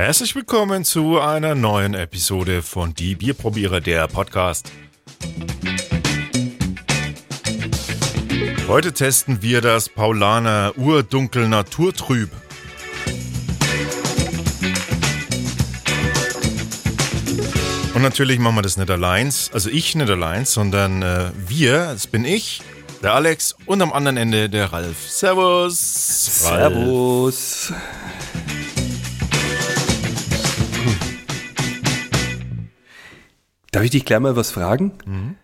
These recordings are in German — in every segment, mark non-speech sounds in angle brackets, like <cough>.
Herzlich willkommen zu einer neuen Episode von Die Bierprobierer, der Podcast. Heute testen wir das Paulaner Urdunkel Naturtrüb. Und natürlich machen wir das nicht allein, also ich nicht allein, sondern äh, wir, das bin ich, der Alex und am anderen Ende der Ralf. Servus. Ralf. Darf ich dich gleich mal was fragen? Mhm.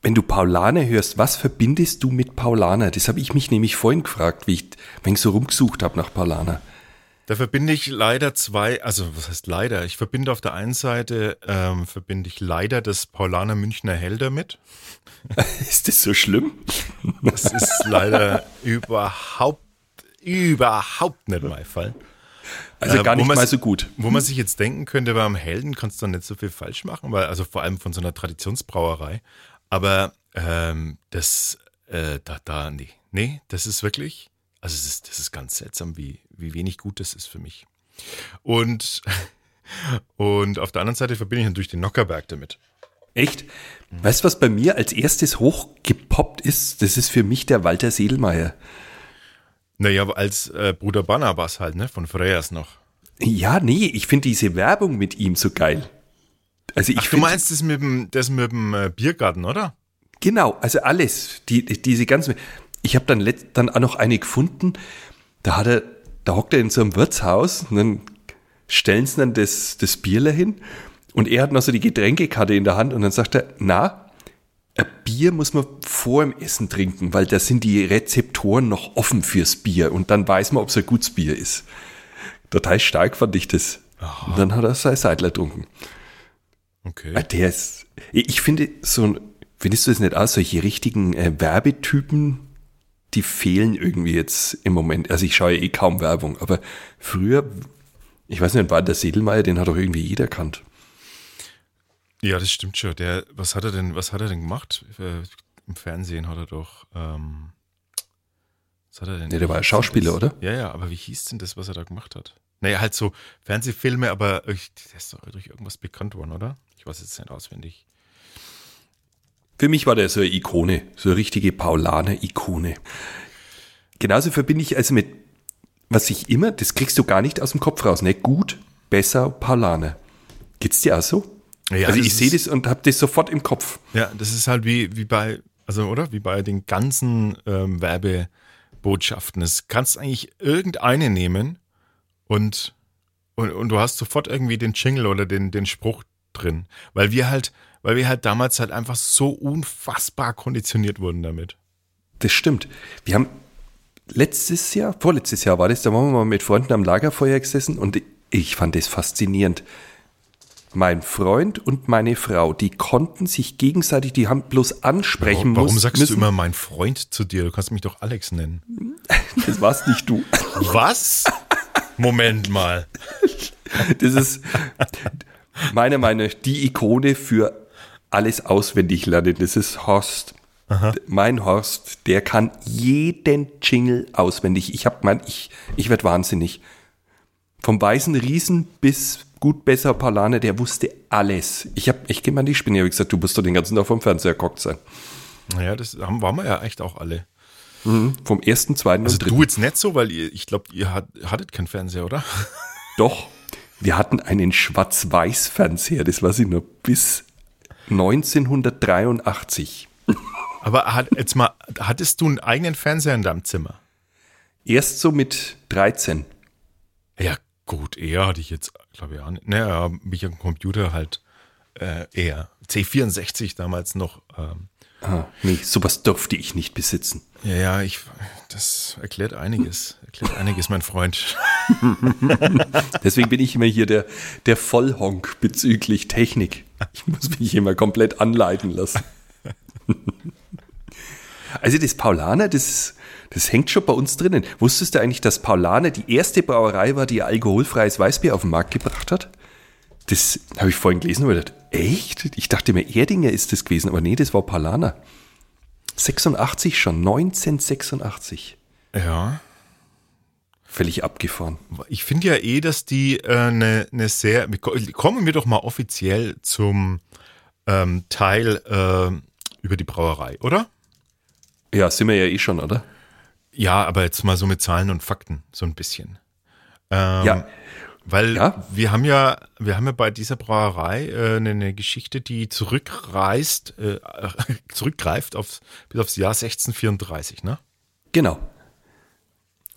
Wenn du Paulaner hörst, was verbindest du mit Paulaner? Das habe ich mich nämlich vorhin gefragt, wie ich, wenn ich so rumgesucht habe nach Paulaner. Da verbinde ich leider zwei, also was heißt leider? Ich verbinde auf der einen Seite, ähm, verbinde ich leider das Paulaner Münchner Hell damit. <laughs> Ist das so schlimm? Das ist leider überhaupt, überhaupt nicht mein Fall. Also äh, gar nicht mal so gut. Wo man sich jetzt denken könnte, beim Helden kannst du nicht so viel falsch machen, weil, also vor allem von so einer Traditionsbrauerei. Aber ähm, das, äh, da, da, nee. Nee, das ist wirklich, also es ist, das ist ganz seltsam, wie, wie wenig gut das ist für mich. Und, <laughs> und auf der anderen Seite verbinde ich natürlich den Nockerberg damit. Echt? Mhm. Weißt du, was bei mir als erstes hochgepoppt ist? Das ist für mich der Walter Sedelmeier. Naja, als äh, Bruder Barnabas halt, ne? Von Freyas noch. Ja, nee, ich finde diese Werbung mit ihm so geil. Also ich Ach, du meinst das mit dem, das mit dem äh, Biergarten, oder? Genau, also alles. Die, diese ganzen. Ich habe dann, dann auch noch eine gefunden, da hat er, da hockt er in so einem Wirtshaus und dann stellen sie dann das, das Bierler hin und er hat noch so die Getränkekarte in der Hand und dann sagt er, na, ein Bier muss man vor dem Essen trinken, weil da sind die Rezeptoren noch offen fürs Bier und dann weiß man, ob es ein gutes Bier ist. Total stark fand ich das. Aha. Und dann hat er sein Seidler getrunken. Okay. Ah, der ist, ich finde so, findest du es nicht aus, solche richtigen äh, Werbetypen, die fehlen irgendwie jetzt im Moment. Also ich schaue eh kaum Werbung, aber früher, ich weiß nicht, war der Sedelmeier, den hat doch irgendwie jeder kannt. Ja, das stimmt schon. Der, was hat er denn, was hat er denn gemacht? Äh, Im Fernsehen hat er doch. Ähm, was hat er denn? Nee, der war ja Schauspieler, oder? Ja, ja, aber wie hieß denn das, was er da gemacht hat? Naja, halt so Fernsehfilme, aber der ist doch durch irgendwas bekannt worden, oder? Ich weiß jetzt nicht auswendig. Für mich war der so eine Ikone, so eine richtige Paulaner-Ikone. Genauso verbinde ich also mit, was ich immer, das kriegst du gar nicht aus dem Kopf raus, ne? Gut, besser, Paulaner. Geht's dir auch so? Ja, also ich sehe das und habe das sofort im Kopf. Ja, das ist halt wie, wie bei, also oder? Wie bei den ganzen ähm, Werbebotschaften. Es kannst eigentlich irgendeine nehmen und, und, und du hast sofort irgendwie den Jingle oder den, den Spruch drin. Weil wir halt, weil wir halt damals halt einfach so unfassbar konditioniert wurden damit. Das stimmt. Wir haben letztes Jahr, vorletztes Jahr war das, da waren wir mal mit Freunden am Lagerfeuer gesessen und ich fand das faszinierend mein Freund und meine Frau, die konnten sich gegenseitig, die haben bloß ansprechen warum, warum sagst müssen. du immer mein Freund zu dir? Du kannst mich doch Alex nennen. <laughs> Das warst nicht du. Was? Moment mal. Das ist meiner Meinung nach die Ikone für alles auswendig lernen. Das ist Horst. Aha. Mein Horst, der kann jeden Jingle auswendig. Ich hab mein, ich, ich werde wahnsinnig. Vom weißen Riesen bis gut, besser Palane, der wusste alles. Ich habe, ich gehe mal die Spinne, habe gesagt, du musst doch den ganzen Tag vom Fernseher geguckt sein. Naja, das haben, waren wir ja echt auch alle. Mhm, vom ersten, zweiten also und dritten. du jetzt nicht so, weil ihr, ich glaube, ihr hat, hattet keinen Fernseher, oder? <laughs> Doch. Wir hatten einen Schwarz-Weiß-Fernseher, das war sie nur bis 1983. Aber hat, jetzt mal, hattest du einen eigenen Fernseher in deinem Zimmer? Erst so mit 13. Ja, Gut, eher hatte ich jetzt, glaube ich, auch nicht. Naja, mich am Computer halt äh, eher. C64 damals noch. Ähm, ah, nee, sowas durfte ich nicht besitzen. Ja, ja, ich, das erklärt einiges. Erklärt einiges, mein Freund. <laughs> Deswegen bin ich immer hier der, der Vollhonk bezüglich Technik. Ich muss mich immer komplett anleiten lassen. <laughs> Also das Paulaner, das das hängt schon bei uns drinnen. Wusstest du eigentlich, dass Paulaner die erste Brauerei war, die alkoholfreies Weißbier auf den Markt gebracht hat? Das habe ich vorhin gelesen und gedacht, echt? Ich dachte mir, Erdinger ist das gewesen, aber nee, das war Paulaner. 86 schon, 1986. Ja. völlig abgefahren. Ich finde ja eh, dass die eine äh, ne, ne sehr. Kommen wir doch mal offiziell zum ähm, Teil äh, über die Brauerei, oder? Ja, sind wir ja eh schon, oder? Ja, aber jetzt mal so mit Zahlen und Fakten, so ein bisschen. Ähm, ja. Weil ja? wir haben ja, wir haben ja bei dieser Brauerei äh, eine, eine, Geschichte, die zurückreist, äh, <laughs> zurückgreift auf, bis aufs Jahr 1634, ne? Genau.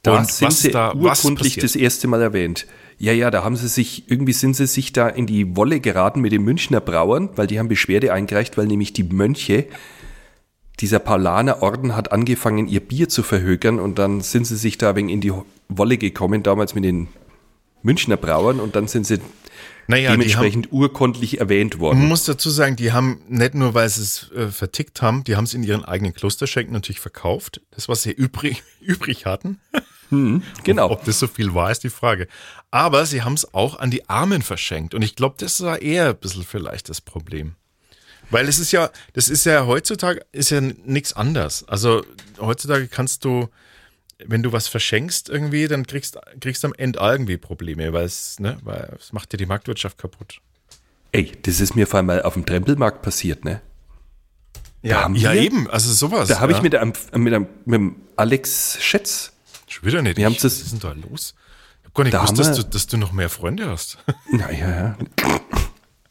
Da und sind sie da, urkundlich das erste Mal erwähnt. Ja, ja, da haben sie sich, irgendwie sind sie sich da in die Wolle geraten mit den Münchner Brauern, weil die haben Beschwerde eingereicht, weil nämlich die Mönche, dieser Paulaner-Orden hat angefangen, ihr Bier zu verhökern und dann sind sie sich da wegen in die Wolle gekommen, damals mit den Münchner Brauern und dann sind sie naja, dementsprechend haben, urkundlich erwähnt worden. Man muss dazu sagen, die haben nicht nur, weil sie es äh, vertickt haben, die haben es in ihren eigenen Klosterschenken natürlich verkauft. Das, was sie <laughs> übrig, übrig hatten. Hm, genau. Ob, ob, das so viel war, ist die Frage. Aber sie haben es auch an die Armen verschenkt. Und ich glaube, das war eher ein bisschen vielleicht das Problem. Weil es ist ja, das ist ja heutzutage, ist ja nichts anders. Also heutzutage kannst du, wenn du was verschenkst irgendwie, dann kriegst, kriegst du am Ende irgendwie Probleme, weil es, ne, weil es macht dir die Marktwirtschaft kaputt. Ey, das ist mir vor allem mal auf dem Trempelmarkt passiert, ne? Ja, ja wir, eben, also sowas. Da habe ja. ich mit, einem, mit, einem, mit dem Alex Schätz. Schon wieder nicht. Wir haben das, was ist denn da los? Ich habe gar nicht da gewusst, dass du, dass du noch mehr Freunde hast. Naja, <laughs>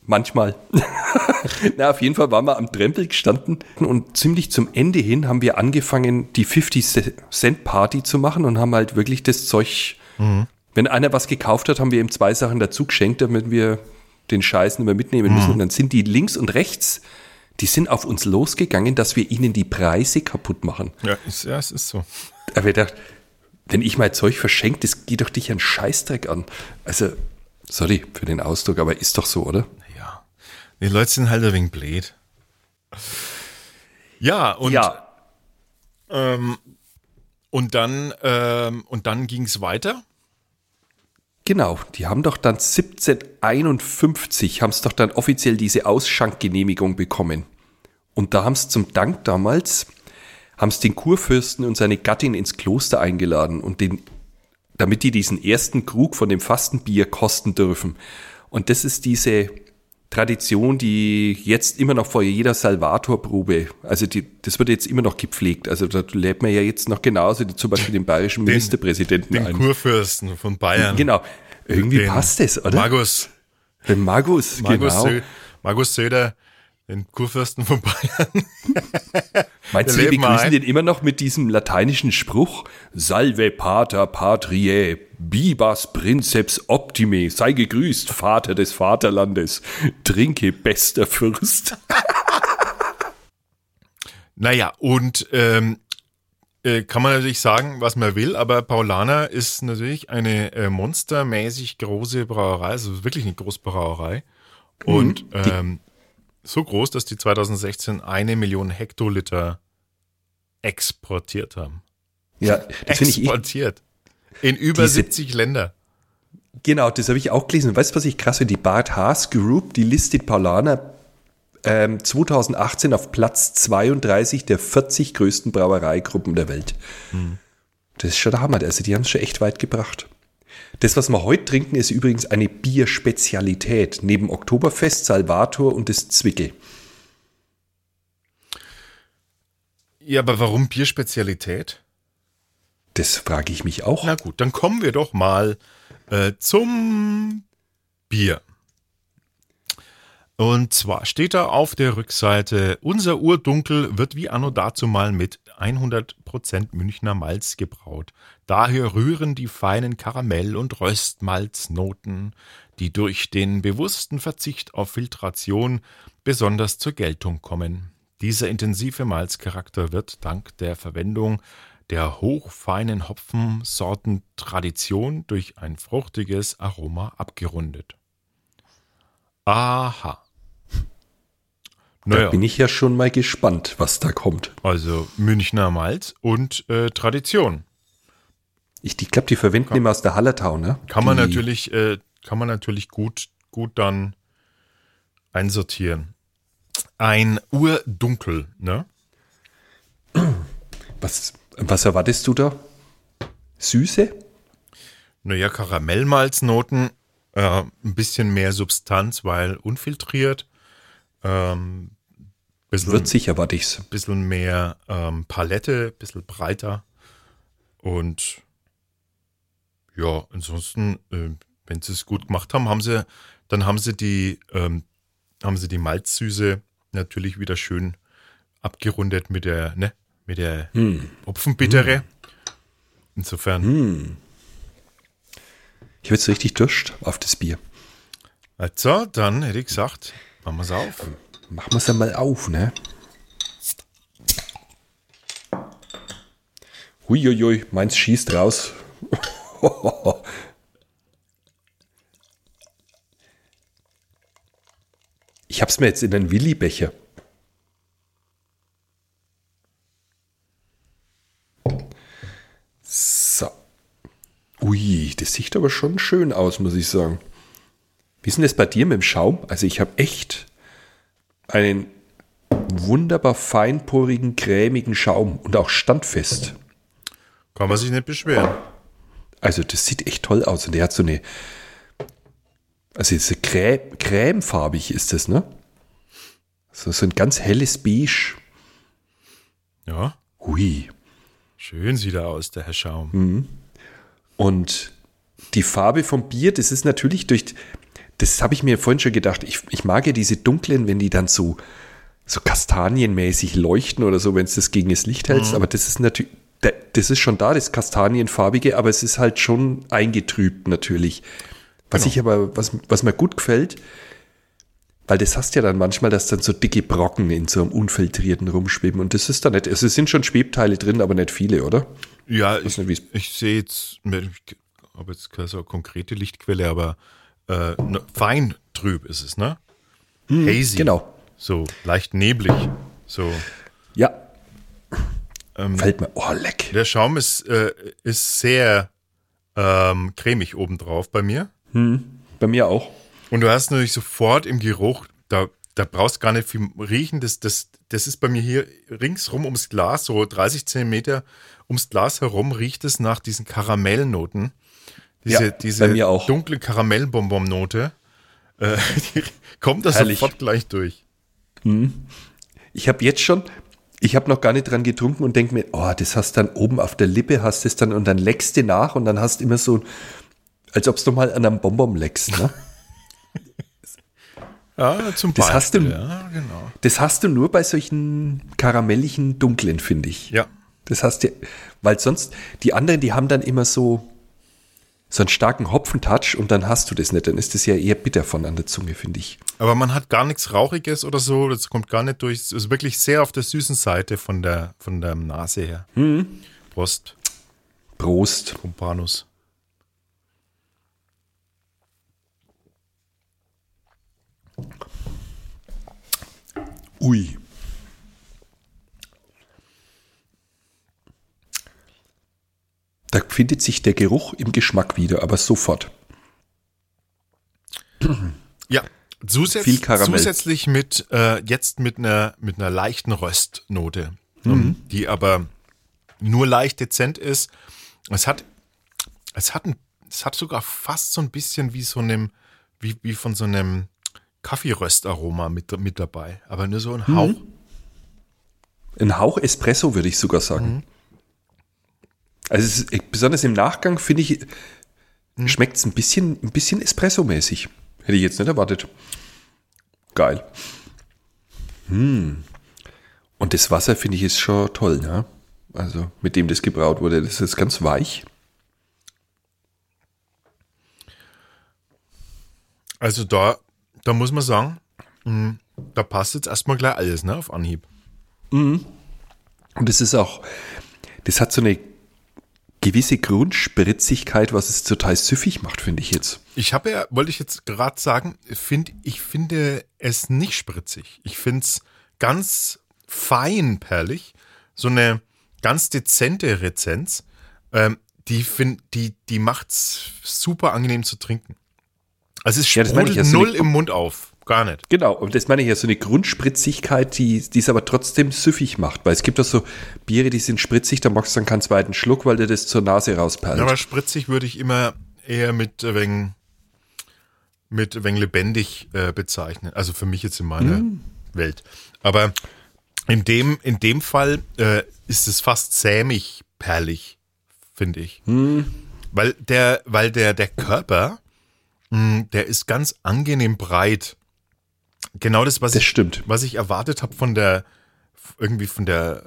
manchmal. <laughs> Na, auf jeden Fall waren wir am Trempel gestanden und ziemlich zum Ende hin haben wir angefangen, die 50 Cent Party zu machen und haben halt wirklich das Zeug, mhm. wenn einer was gekauft hat, haben wir ihm zwei Sachen dazu geschenkt, damit wir den Scheiß nicht mehr mitnehmen müssen. Mhm. Und dann sind die links und rechts, die sind auf uns losgegangen, dass wir ihnen die Preise kaputt machen. Ja, ist, ja es ist so. Aber ich dachte, wenn ich mein Zeug verschenke, das geht doch dich einen Scheißdreck an. Also, sorry für den Ausdruck, aber ist doch so, oder? Die Leute sind halt ein wenig blöd. Ja, und, ja. Ähm, und dann, ähm, und dann ging es weiter. Genau, die haben doch dann 1751, haben es doch dann offiziell diese Ausschankgenehmigung bekommen. Und da haben es zum Dank damals, haben es den Kurfürsten und seine Gattin ins Kloster eingeladen und den, damit die diesen ersten Krug von dem Fastenbier kosten dürfen. Und das ist diese Tradition, die jetzt immer noch vor jeder Salvatorprobe, also die, das wird jetzt immer noch gepflegt. Also da lädt man ja jetzt noch genauso zum Beispiel den bayerischen den, Ministerpräsidenten den ein. Den Kurfürsten von Bayern. Genau. Irgendwie den passt es, oder? Magus. Den Magus, Magus genau. Sö Magus Söder den Kurfürsten von Bayern. <laughs> Meinst du, wir begrüßen den immer noch mit diesem lateinischen Spruch? Salve Pater Patriae, Bibas Princeps Optime, sei gegrüßt, Vater des Vaterlandes, trinke, bester Fürst. <laughs> naja, und ähm, äh, kann man natürlich sagen, was man will, aber Paulaner ist natürlich eine äh, monstermäßig große Brauerei, also wirklich eine Großbrauerei. Und mhm, ähm, so groß, dass die 2016 eine Million Hektoliter exportiert haben. Ja, das finde ich. Exportiert. In über Diese, 70 Länder. Genau, das habe ich auch gelesen. Weißt du, was ich krass finde? Die Bart Haas Group, die listet Paulaner ähm, 2018 auf Platz 32 der 40 größten Brauereigruppen der Welt. Hm. Das ist schon der Hammer. Also, die haben es schon echt weit gebracht. Das, was wir heute trinken, ist übrigens eine Bierspezialität, neben Oktoberfest, Salvator und das Zwickel. Ja, aber warum Bierspezialität? Das frage ich mich auch. Na gut, dann kommen wir doch mal äh, zum Bier. Und zwar steht da auf der Rückseite, unser Urdunkel wird wie anno dazu mal mit 100% Münchner Malz gebraut. Daher rühren die feinen Karamell- und Röstmalznoten, die durch den bewussten Verzicht auf Filtration besonders zur Geltung kommen. Dieser intensive Malzcharakter wird dank der Verwendung der hochfeinen Hopfensorten Tradition durch ein fruchtiges Aroma abgerundet. Aha. Naja. Da bin ich ja schon mal gespannt, was da kommt. Also Münchner Malz und äh, Tradition. Ich, glaube, die verwenden kann, immer aus der Hallertau, ne? Kann man natürlich, äh, kann man natürlich gut, gut dann einsortieren. Ein Urdunkel, ne? Was, was erwartest du da? Süße? Naja, Karamellmalznoten, äh, ein bisschen mehr Substanz, weil unfiltriert. Ähm, bisschen, Würzig erwarte ich's. bisschen mehr ähm, Palette, bisschen breiter. Und ja, ansonsten, äh, wenn sie es gut gemacht haben, haben sie, dann haben sie die, ähm, haben sie die Malzsüße natürlich wieder schön abgerundet mit der, ne, mit der Hopfenbittere. Insofern, Ich habe jetzt richtig Durst auf das Bier. also, dann hätte ich gesagt, machen wir es auf. Machen wir es einmal auf, ne? Huiuiui, meins schießt raus. <laughs> Ich hab's mir jetzt in einen Willi-Becher. So. Ui, das sieht aber schon schön aus, muss ich sagen. Wie ist denn das bei dir mit dem Schaum? Also ich habe echt einen wunderbar feinporigen, cremigen Schaum und auch standfest. Kann man sich nicht beschweren. Also das sieht echt toll aus und der hat so eine, also diese crä cremefarbig ist das, ne? So, so ein ganz helles Beige. Ja, Hui. schön sieht er aus, der Herr Schaum. Und die Farbe vom Bier, das ist natürlich durch, das habe ich mir vorhin schon gedacht, ich, ich mag ja diese dunklen, wenn die dann so, so kastanienmäßig leuchten oder so, wenn es das gegen das Licht hältst, aber das ist natürlich, da- das ist schon da, das kastanienfarbige, aber es ist halt schon eingetrübt natürlich. Was Genau. ich aber, was, was mir gut gefällt, weil das hast ja dann manchmal, dass dann so dicke Brocken in so einem unfiltrierten rumschweben und das ist da nicht, also es sind schon Schwebteile drin, aber nicht viele, oder? Ja, ich, nicht, ich sehe jetzt, ich habe jetzt keine so konkrete Lichtquelle, aber äh, ne, fein trüb ist es, ne? Hazy. Genau. So leicht neblig. So. Ja. Ähm, Fällt mir, oh leck. Der Schaum ist, äh, ist sehr ähm, cremig obendrauf bei mir. Bei mir auch. Und du hast natürlich sofort im Geruch, da, da brauchst gar nicht viel riechen. Das, das, das ist bei mir hier ringsrum ums Glas, so 30 Zentimeter ums Glas herum, riecht es nach diesen Karamellnoten. Diese, Ja, diese dunkle Karamellbonbon-Note. Äh, <laughs> kommt da Herrlich. sofort gleich durch. Ich habe jetzt schon, ich habe noch gar nicht dran getrunken und denke mir, oh, das hast dann oben auf der Lippe, hast es dann und dann leckst du nach und dann hast immer so, als ob du mal an einem Bonbon leckst. Ne? <laughs> Ja, zum Das hast du- Ja, genau. Das hast du nur bei solchen karamelligen Dunklen, finde ich. Ja. Das hast du, weil sonst, die anderen, die haben dann immer so, so einen starken Hopfentouch und dann hast du das nicht. Dann ist das ja eher bitter von an der Zunge, finde ich. Aber man hat gar nichts Rauchiges oder so, das kommt gar nicht durch. Es ist wirklich sehr auf der süßen Seite von der, von der Nase her. Hm. Prost, Prost. Pompanus. Ui. Da findet sich der Geruch im Geschmack wieder, aber sofort. Ja, zusätz Viel Karamell. zusätzlich mit äh, jetzt mit einer mit einer leichten Röstnote, Mhm. ähm, die aber nur leicht dezent ist. Es hat es hat ein, es hat sogar fast so ein bisschen wie so einem wie, wie von so einem Kaffeeröstaroma mit mit dabei, aber nur so ein Mhm. Hauch. Ein Hauch Espresso, würde ich sogar sagen. Also es ist, besonders im Nachgang, finde ich, schmeckt es ein bisschen, ein bisschen Espresso-mäßig. Hätte ich jetzt nicht erwartet. Geil. Hm. Und das Wasser, finde ich, ist schon toll, ne? Also mit dem das gebraut wurde, das ist ganz weich. Also da da muss man sagen, mh, da passt jetzt erstmal gleich alles, ne, auf Anhieb. Und es ist auch, das hat so eine gewisse Grundspritzigkeit, was es total süffig macht, finde ich jetzt. Ich habe ja, wollte ich jetzt gerade sagen, find, ich finde es nicht spritzig. Ich finde es ganz fein perlig, so eine ganz dezente Rezenz. Ähm, die find, die, die macht's super angenehm zu trinken. Also es sprudelt ja, so null im Mund auf. Gar nicht. Genau, und das meine ich ja, so eine Grundspritzigkeit, die, die es aber trotzdem süffig macht. Weil es gibt auch so Biere, die sind spritzig, da machst du dann keinen zweiten Schluck, weil dir das zur Nase rausperlt. Aber spritzig würde ich immer eher mit äh, wegen, mit wegen lebendig äh, bezeichnen. Also für mich jetzt in meiner Hm. Welt. Aber in dem, in dem Fall äh, ist es fast sämig perlig, finde ich. Hm. Weil der, weil der, der Körper, mh, der ist ganz angenehm breit. Genau das, was Das ich, stimmt. was ich erwartet habe von der, irgendwie von der,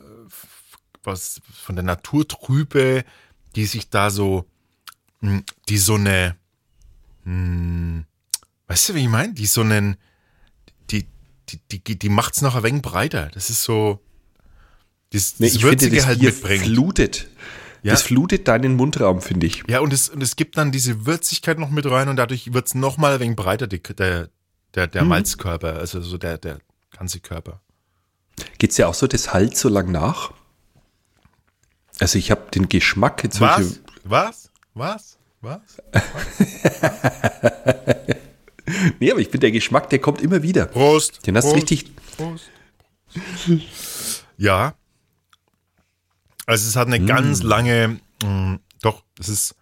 was, von der Naturtrübe, die sich da so, mh, die so eine, mh, weißt du, wie ich meine? Die so einen, die, die, die, die macht's noch ein wenig breiter. Das ist so, das, Nee, das ich finde, Würzige das halt Bier mitbringt. flutet. Ja. Das flutet deinen Mundraum, finde ich. Ja, und es, und es gibt dann diese Würzigkeit noch mit rein und dadurch wird's noch mal ein wenig breiter, die, der, der, der Malzkörper, also so der, der ganze Körper. Geht's ja auch so, das halt so lang nach? Also ich habe den Geschmack jetzt Was? Was? Was? Was? <laughs> Nee, aber ich finde, der Geschmack, der kommt immer wieder. Prost. Den hast du Prost, richtig. Prost. Ja. Also es hat eine ganz lange, mh, doch, es ist,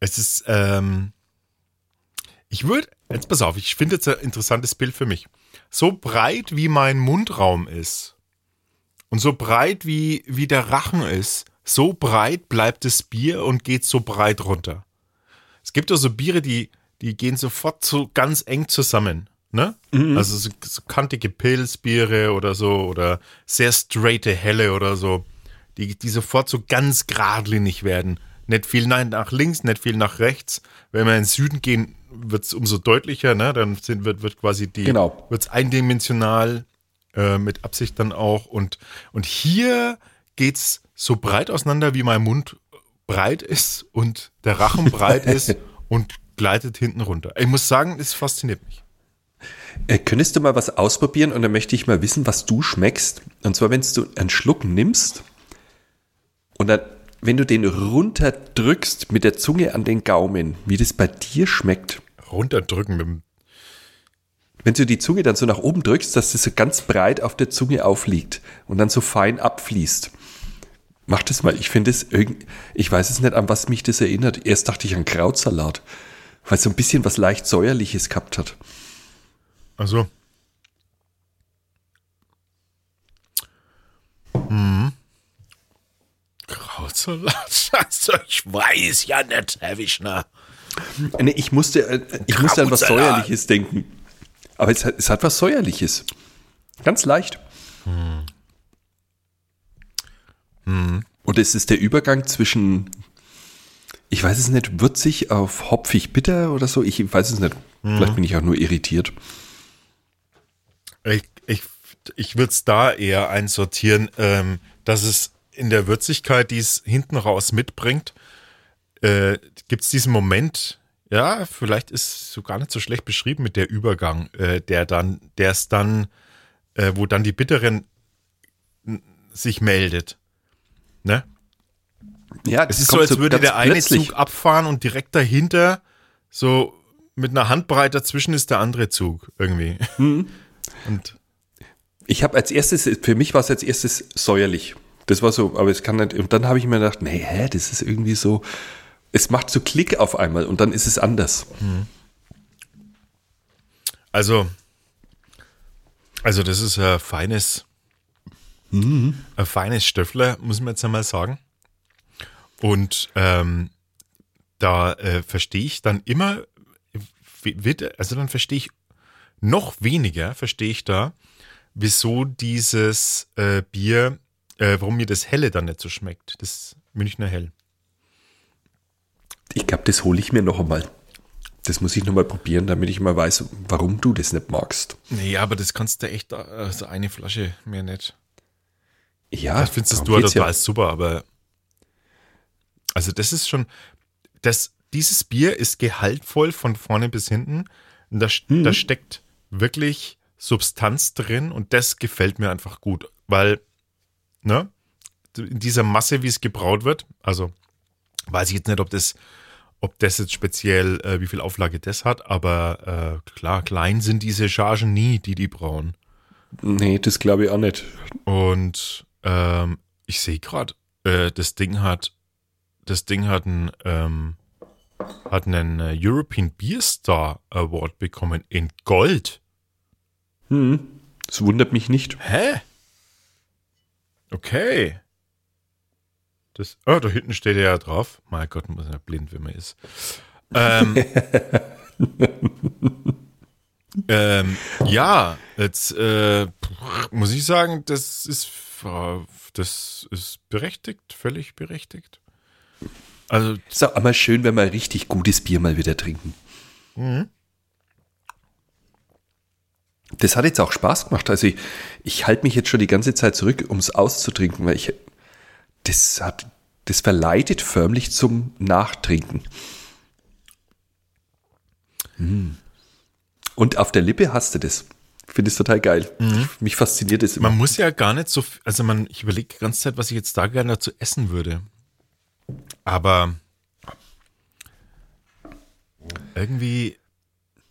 es ist, ähm, ich würde, jetzt pass auf, ich finde jetzt ein interessantes Bild für mich. So breit wie mein Mundraum ist und so breit wie, wie der Rachen ist, so breit bleibt das Bier und geht so breit runter. Es gibt ja so Biere, die, die gehen sofort so ganz eng zusammen. Ne? Also so, so kantige Pilzbiere oder so oder sehr straighte Helle oder so, die, die sofort so ganz geradlinig werden. Nicht viel nach nach links, nicht viel nach rechts. Wenn wir in den Süden gehen, wird es umso deutlicher, ne? Dann sind, wird, wird quasi die, Genau. wird's eindimensional, äh, mit Absicht dann auch. Und, und hier geht's so breit auseinander, wie mein Mund breit ist und der Rachen breit <laughs> ist und gleitet hinten runter. Ich muss sagen, es fasziniert mich. Äh, könntest du mal was ausprobieren und dann möchte ich mal wissen, was du schmeckst. Und zwar, wenn du einen Schluck nimmst und dann, wenn du den runterdrückst mit der Zunge an den Gaumen, wie das bei dir schmeckt. Runterdrücken mit dem Wenn du die Zunge dann so nach oben drückst, dass das so ganz breit auf der Zunge aufliegt und dann so fein abfließt. Mach das mal. Ich finde es irgendwie, ich weiß es nicht, an was mich das erinnert. Erst dachte ich an Krautsalat, weil es so ein bisschen was leicht säuerliches gehabt hat. Also. Mhm. Krautsalat. <laughs> Also, ich weiß ja nicht, Herr Wischner. Nee, ich musste, äh, ich musste an was. Säuerliches denken. Aber es hat, es hat was Säuerliches. Ganz leicht. Oder ist es der Übergang zwischen, ich weiß es nicht, würzig auf hopfig bitter oder so? Ich weiß es nicht. Vielleicht bin ich auch nur irritiert. Ich, ich, ich würde es da eher einsortieren, ähm, dass es in der Würzigkeit, die es hinten raus mitbringt, äh, gibt es diesen Moment, ja, vielleicht ist es so gar nicht so schlecht beschrieben mit der Übergang, äh, der dann, der es dann, äh, wo dann die Bitteren sich meldet. Ne? Ja, Es ist so, als würde der eine Zug abfahren und direkt dahinter, so mit einer Handbreit dazwischen ist der andere Zug irgendwie. <laughs> Und Ich habe als erstes, für mich war es als erstes säuerlich. Das war so, aber es kann nicht, und dann habe ich mir gedacht, nee, hä, das ist irgendwie so, es macht so Klick auf einmal und dann ist es anders. Also, also das ist ein feines, ein feines Stöffler, muss man jetzt einmal sagen. Und ähm, da äh, verstehe ich dann immer, also dann verstehe ich noch weniger, verstehe ich da, wieso dieses äh, Bier, äh, warum mir das Helle dann nicht so schmeckt, das Münchner Hell. Ich glaube, das hole ich mir noch einmal. Das muss ich noch mal probieren, damit ich mal weiß, warum du das nicht magst. Nee, aber das kannst du echt, also eine Flasche mehr nicht. Ja, Das findest darum du ja total super, aber also das ist schon, das, dieses Bier ist gehaltvoll von vorne bis hinten. Und da, Mhm. da steckt wirklich Substanz drin und das gefällt mir einfach gut, weil, ne, in dieser Masse, wie es gebraut wird, also weiß ich jetzt nicht, ob das, ob das jetzt speziell, äh, wie viel Auflage das hat, aber äh, klar, klein sind diese Chargen nie, die die brauen. Nee, das glaube ich auch nicht. Und ähm, ich sehe gerade, äh, das Ding hat, das Ding hat ein, ähm, hat einen äh, European Beer Star Award bekommen in Gold. Hm. Das wundert mich nicht. Hä? Okay. Das, oh, da hinten steht er ja drauf. Mein Gott, muss ja blind, wenn man ist. Ähm, <laughs> ähm, ja, jetzt äh, muss ich sagen, das ist, das ist berechtigt, völlig berechtigt. Also, ist auch einmal schön, wenn wir richtig gutes Bier mal wieder trinken. Mhm. Das hat jetzt auch Spaß gemacht. Also ich, ich halte mich jetzt schon die ganze Zeit zurück, um es auszutrinken, weil ich das hat das verleitet förmlich zum Nachtrinken. Mhm. Und auf der Lippe hast du das. Finde es total geil. Mhm. Mich fasziniert es immer. Man muss ja gar nicht so, also man, ich überlege die ganze Zeit, was ich jetzt da gerne dazu essen würde. Aber irgendwie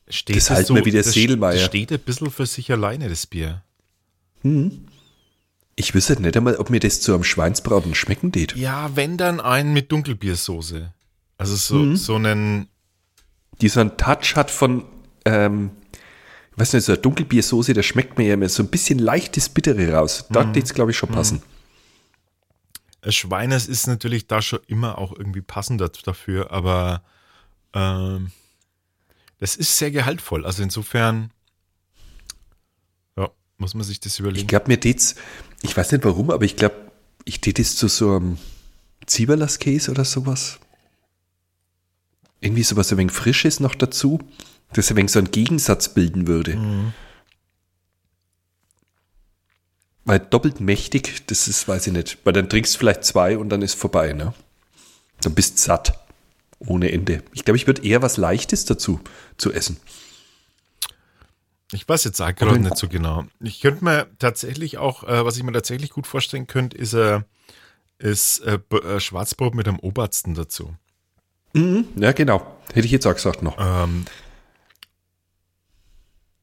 steht das halt so, mir wie der. Das steht ein bisschen für sich alleine, das Bier. Hm. Ich wüsste nicht einmal, ob mir das zu einem Schweinsbraten schmecken geht. Ja, wenn dann einen mit Dunkelbiersoße. Also so, hm. so einen. Die so einen Touch hat von, ähm, ich weiß nicht, so eine Dunkelbiersoße, da schmeckt mir ja immer so ein bisschen leichtes Bittere raus. Da mhm. es, glaube ich, schon passen. Mhm. Schweines ist natürlich da schon immer auch irgendwie passender dafür, aber ähm, das ist sehr gehaltvoll. Also insofern, ja, muss man sich das überlegen. Ich glaube, mir geht's, ich weiß nicht warum, aber ich glaube, ich tät es zu so einem Zwiebellas-Käse oder sowas. Irgendwie sowas ein wenig Frisches noch dazu das ein wenig so einen Gegensatz bilden würde. Mhm. Weil doppelt mächtig, das ist, weiß ich nicht. Weil dann trinkst du vielleicht zwei und dann ist vorbei, ne? Dann bist satt. Ohne Ende. Ich glaube, ich würde eher was Leichtes dazu zu essen. Ich weiß jetzt auch gerade nicht so genau. Ich könnte mir tatsächlich auch, äh, was ich mir tatsächlich gut vorstellen könnte, ist, äh, ist äh, äh Schwarzbrot mit einem Obersten dazu. Mhm, ja, genau. Hätte ich jetzt auch gesagt noch. Ähm,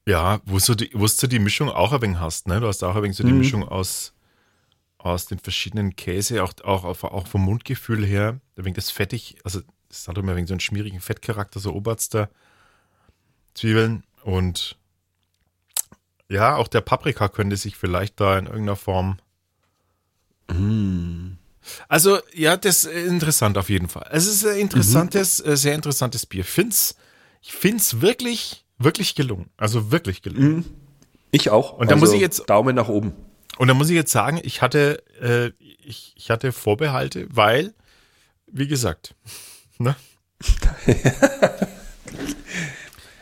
ja, wo du die, wo du die Mischung auch ein wenig hast, ne? Du hast auch ein wenig so die mhm. Mischung aus, aus den verschiedenen Käse, auch, auch, auch vom Mundgefühl her, ein wenig das fettig, also das hat immer wenig so einen schmierigen Fettcharakter, so Oberster Zwiebeln und ja, auch der Paprika könnte sich vielleicht da in irgendeiner Form. Mm. Also, ja, das ist interessant auf jeden Fall. Es ist ein interessantes, mhm. sehr interessantes Bier. Find's, ich finde es wirklich wirklich gelungen. Also wirklich gelungen. Mhm. Ich auch. Und da also muss ich jetzt Daumen nach oben. Und da muss ich jetzt sagen, ich hatte, äh, ich, ich hatte Vorbehalte, weil, wie gesagt, <laughs> ne? <laughs>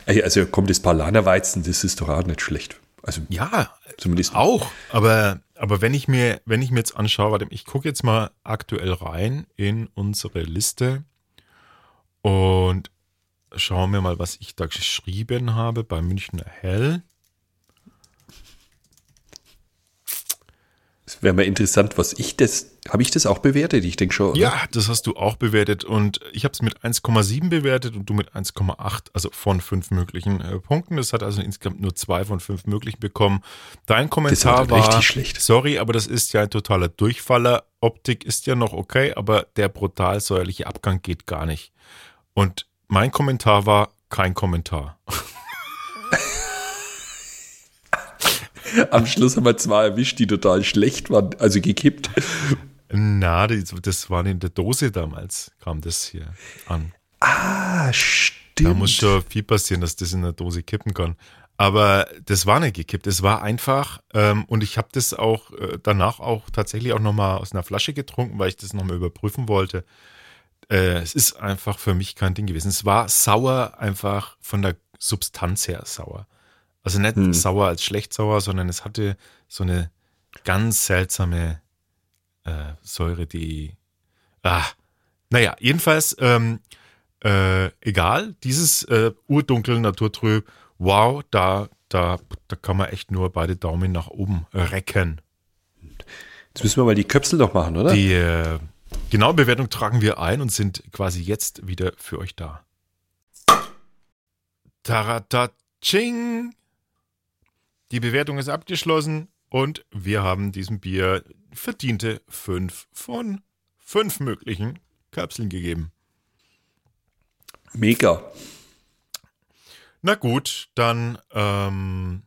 also kommt das Palanerweizen, das ist doch auch nicht schlecht. Also ja, zumindest auch. Aber aber wenn ich mir wenn ich mir jetzt anschaue, warte, ich gucke jetzt mal aktuell rein in unsere Liste und Schauen wir mal, was ich da geschrieben habe bei Münchner Hell. Es wäre mal interessant, was ich das. Habe ich das auch bewertet? Ich denke schon. Oder? Ja, das hast du auch bewertet. Und ich habe es mit 1,7 bewertet und du mit 1,8, also von fünf möglichen äh, Punkten. Das hat also insgesamt nur zwei von fünf möglichen bekommen. Dein Kommentar das war, richtig schlecht. Sorry, aber das ist ja ein totaler Durchfaller. Optik ist ja noch okay, aber der brutal säuerliche Abgang geht gar nicht. Und mein Kommentar war kein Kommentar. <laughs> Am Schluss haben wir zwei erwischt, die total schlecht waren, also gekippt. Na, das war in der Dose damals, kam das hier an. Ah, stimmt. Da muss schon viel passieren, dass das in der Dose kippen kann. Aber das war nicht gekippt, es war einfach, ähm, und ich habe das auch äh, danach auch tatsächlich auch nochmal aus einer Flasche getrunken, weil ich das nochmal überprüfen wollte. Äh, es ist einfach für mich kein Ding gewesen. Es war sauer, einfach von der Substanz her sauer. Also nicht hm. sauer als schlecht sauer, sondern es hatte so eine ganz seltsame äh, Säure, die. Ah, naja, jedenfalls, ähm, äh, egal, dieses äh, urdunkel, naturtrüb, wow, da, da, da kann man echt nur beide Daumen nach oben recken. Jetzt müssen wir mal die Köpsel noch machen, oder? Die, äh, Genaue Bewertung tragen wir ein und sind quasi jetzt wieder für euch da. Tarataching! Die Bewertung ist abgeschlossen und wir haben diesem Bier verdiente 5 von 5 möglichen Kapseln gegeben. Mega. Na gut, dann ähm,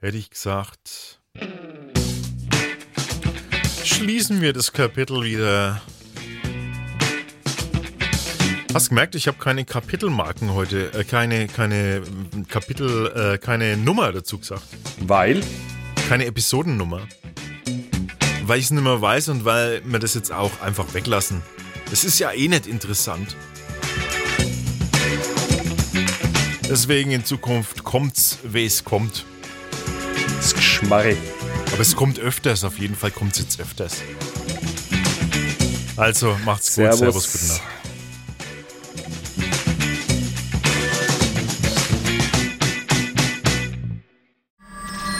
hätte ich gesagt, schließen wir das Kapitel wieder. Hast gemerkt, ich habe keine Kapitelmarken heute, äh, keine, keine Kapitel, äh, keine Nummer dazu gesagt. Weil? Keine Episodennummer. Weil ich es nicht mehr weiß und weil wir das jetzt auch einfach weglassen. Das ist ja eh nicht interessant. Deswegen in Zukunft kommt's, wie es kommt. Das Geschmarre. Aber es kommt öfters, auf jeden Fall kommt es jetzt öfters. Also macht's gut, Servus. servus, gute Nacht.